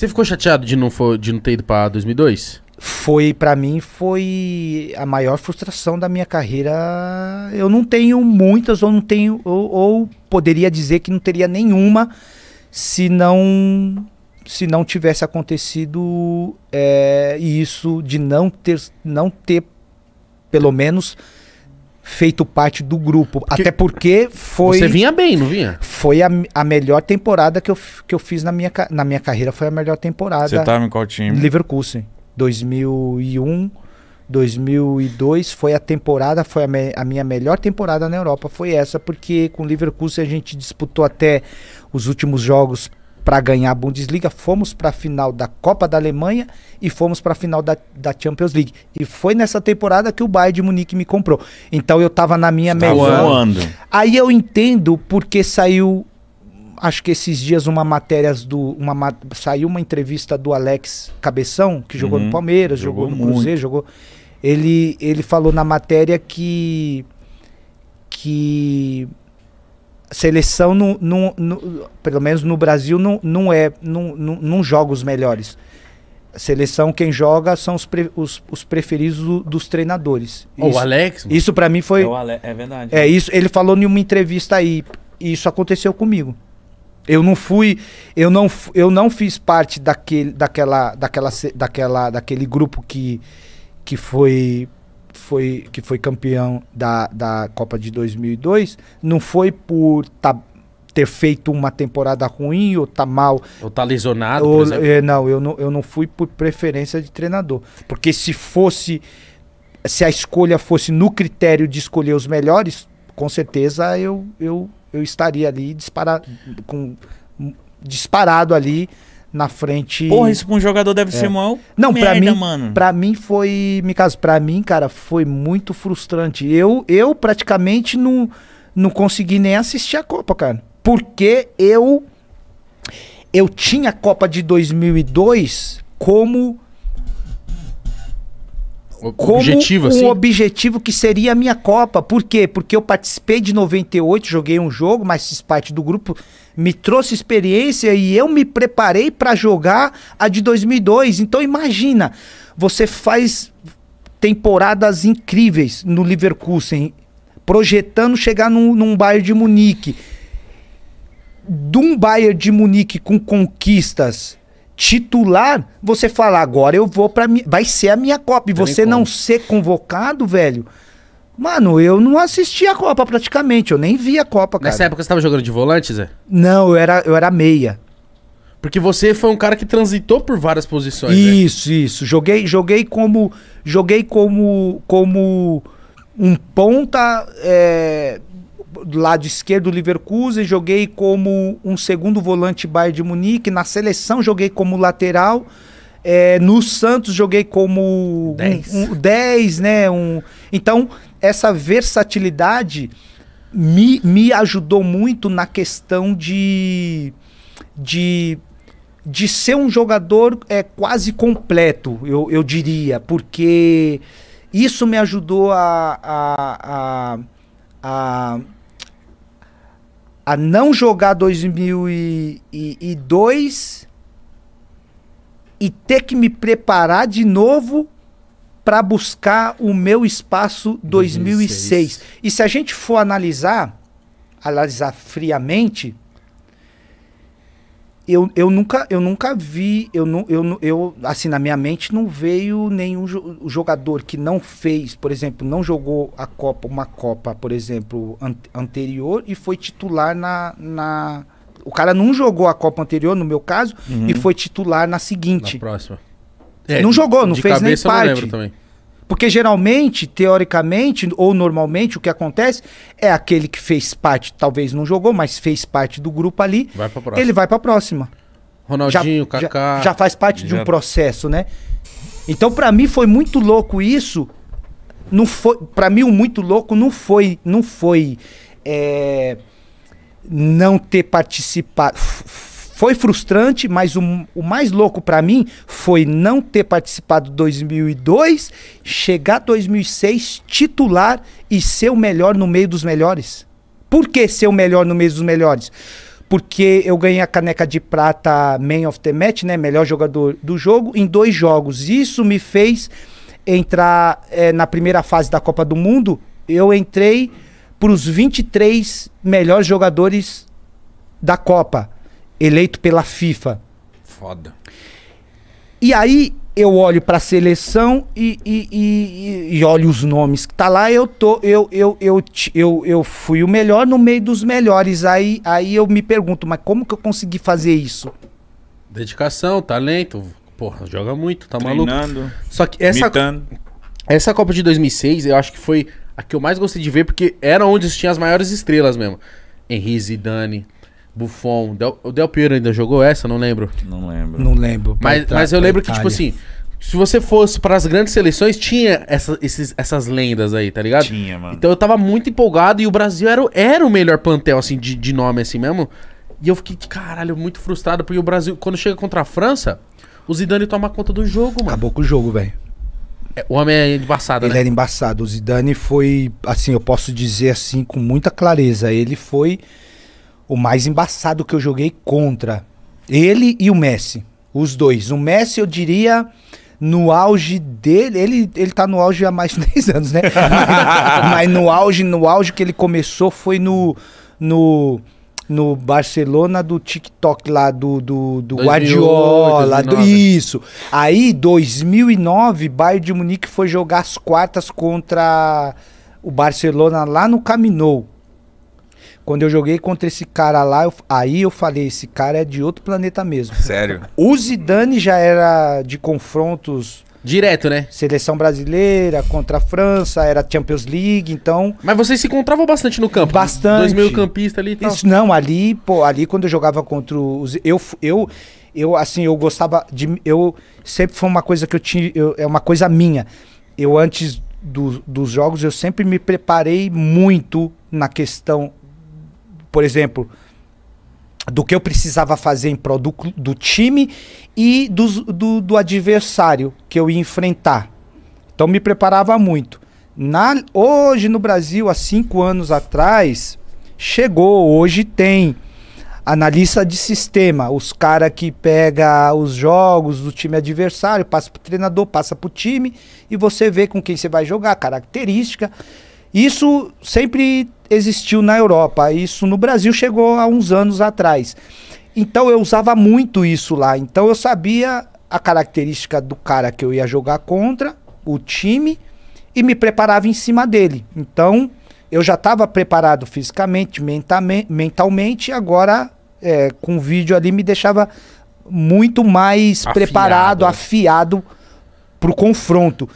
Você ficou chateado de não, for, de não ter ido pra 2002? Foi, pra mim, foi a maior frustração da minha carreira. Eu não tenho muitas, ou não tenho, ou, ou poderia dizer que não teria nenhuma se não se não tivesse acontecido é, isso de não ter não ter pelo menos feito parte do grupo. Até porque foi. Você vinha bem, não vinha? Foi a, a melhor temporada que eu, que eu fiz na minha, na minha carreira. Foi a melhor temporada. Você tava em qual time? Leverkusen. 2001, 2002 foi a temporada, foi a, me- a minha melhor temporada na Europa. Foi essa, porque com o Leverkusen a gente disputou até os últimos jogos para ganhar a Bundesliga. Fomos para a final da Copa da Alemanha e fomos para a final da, da Champions League. E foi nessa temporada que o Bayern de Munique me comprou. Então eu tava na minha Tá melhor. voando. Aí eu entendo porque saiu, acho que esses dias uma matéria do, uma ma- saiu uma entrevista do Alex Cabeção que jogou Uhum. no Palmeiras, jogou, Jogou no muito. Cruzeiro, jogou. Ele ele falou na matéria que que seleção no, no, no- pelo menos no Brasil não, não é não, não, não joga os melhores. Seleção quem joga são os, pre- os, os preferidos do- dos treinadores. Ô, Isso, o Alex? mano. isso para mim foi É, o Ale- é verdade. é isso, ele falou em uma entrevista aí, e isso aconteceu comigo. Eu não fui, eu não, eu não fiz parte daquele, daquela, daquela, daquela, daquele grupo que, que foi, foi, que foi campeão da, da Copa de 2002. Não foi por tá, ter feito uma temporada ruim ou tá mal Ou tá lesionado, ou- é, não, eu não, eu não fui por preferência de treinador. Porque se fosse. Se a escolha fosse no critério de escolher os melhores, com certeza eu, eu, eu estaria ali dispara, com, disparado ali na frente. Porra, isso pra um jogador deve ser mó É. Não, pra merda, mim- mano. Pra mim foi. Micas, pra mim, cara, foi muito frustrante. Eu, eu praticamente não, não consegui nem assistir a Copa, cara. Porque eu. Eu tinha a Copa de 2002 como O- como objetivo, um assim? objetivo que seria a minha Copa. Por quê? Porque eu participei de 98, joguei um jogo, mas fiz parte do grupo, me trouxe experiência e eu me preparei para jogar a de 2002. Então imagina, você faz temporadas incríveis no Leverkusen, projetando chegar num, num Bayern de Munique. De um Bayern de Munique com conquistas titular, você fala, agora eu vou para vai ser a minha Copa. E você não ser convocado, velho. Mano, eu não assisti a Copa praticamente, eu nem vi a Copa, cara. Nessa época você tava jogando de volante, Zé? Não, eu era, eu era meia. Porque você foi um cara que transitou por várias posições, né? Isso, isso. Joguei, joguei como joguei como como um ponta é, do lado esquerdo do Leverkusen, joguei como um segundo volante Bayern de Munique, na seleção joguei como lateral, é, no Santos joguei como Dez. um, um 10, né? Um, então, essa versatilidade me, me ajudou muito na questão de, de, de ser um jogador é, quase completo, eu, eu diria, porque isso me ajudou a, a, a, a, a não jogar 2002 e ter que me preparar de novo para buscar o meu espaço 2006. 2006. E se a gente for analisar, analisar friamente, eu, eu, nunca, eu nunca vi, eu, não, eu, não- eu, assim, na minha mente não veio nenhum jo- jogador que não fez, por exemplo, não jogou a Copa, uma Copa, por exemplo, an- anterior e foi titular na, na. O cara não jogou a Copa anterior, no meu caso, e foi titular na Na seguinte. próxima. Não jogou, não fez nem não parte. lembro também. Porque geralmente, teoricamente, ou normalmente, o que acontece é aquele que fez parte, talvez não jogou, mas fez parte do grupo ali, Vai ele vai pra próxima. Ronaldinho, já, Kaká. já, já faz parte de Já- um processo, né? Então, pra mim foi muito louco isso. Não foi, para mim o muito louco não foi, não foi é, não ter participado. Foi frustrante, mas o, o mais louco pra mim foi não ter participado 2002, chegar 2006 titular e ser o melhor no meio dos melhores. Por que ser o melhor no meio dos melhores? porque eu ganhei a caneca de prata Man of the Match, né? Melhor jogador do jogo, em dois jogos. Isso me fez entrar é, na primeira fase da Copa do Mundo. Eu entrei para os 23 melhores jogadores da Copa, eleito pela FIFA. Foda. E aí eu olho para a seleção e, e, e, e, olho os nomes que tá lá. Eu tô, eu, eu, eu, eu, eu fui o melhor no meio dos melhores. Aí, aí eu me pergunto, mas como que eu consegui fazer isso? Dedicação, talento. Porra, joga muito, tá Treinando, maluco. Só que essa, essa Copa de 2006, eu acho que foi a que eu mais gostei de ver, porque era onde tinha as maiores estrelas mesmo. Henri Zidane, Buffon. Del, o Del Piero ainda jogou essa? Não lembro. Não lembro. Não lembro. Mas, Pra- mas eu lembro que, tipo Itália. assim, se você fosse para as grandes seleções, tinha essa- esses- essas lendas aí, tá ligado? Tinha, mano. Então eu tava muito empolgado e o Brasil era, o- era o melhor plantel, assim, de, de nome, assim mesmo. E eu fiquei, caralho, muito frustrado, porque o Brasil, quando chega contra a França, o Zidane toma conta do jogo, mano. Acabou com o jogo, velho. É, O homem é embaçado, Ele né? era embaçado. O Zidane foi, assim, eu posso dizer assim com muita clareza, ele foi o mais embaçado que eu joguei contra. Ele e o Messi, os dois. O Messi, eu diria, no auge dele, ele, ele tá no auge há mais de 10 anos, né? Mas no auge, no auge que ele começou foi no no no Barcelona do TikTok lá do do, do 2008, Guardiola, do, 2009. isso. Aí 2009, Bayern de Munique foi jogar as quartas contra o Barcelona lá no Camp Nou. Quando eu joguei contra esse cara lá, eu- aí eu falei, esse cara é de outro planeta mesmo. Sério. O Zidane já era de confrontos Direto, né? seleção brasileira contra a França, era Champions League, então Mas vocês se encontravam bastante no campo. Bastante. Dois meio campistas ali e tal. Isso não, ali, pô, ali quando eu jogava contra os eu eu eu assim, eu gostava de eu sempre foi uma coisa que eu tinha, eu- é uma coisa minha. Eu antes do- dos jogos eu sempre me preparei muito na questão, por exemplo, do que eu precisava fazer em prol do, do time e dos- do, do adversário que eu ia enfrentar. Então me preparava muito. Na, hoje no Brasil, há cinco anos atrás, chegou, hoje tem analista de sistema, os cara que pega os jogos do time adversário, passa pro treinador, passa pro time e você vê com quem você vai jogar, característica. Isso sempre existiu na Europa, isso no Brasil chegou há uns anos atrás. Então eu usava muito isso lá, então eu sabia a característica do cara que eu ia jogar contra, o time e me preparava em cima dele. Então, eu já estava preparado fisicamente, mentalmente, agora é, com o vídeo ali me deixava muito mais Afiado, preparado, afiado pro confronto.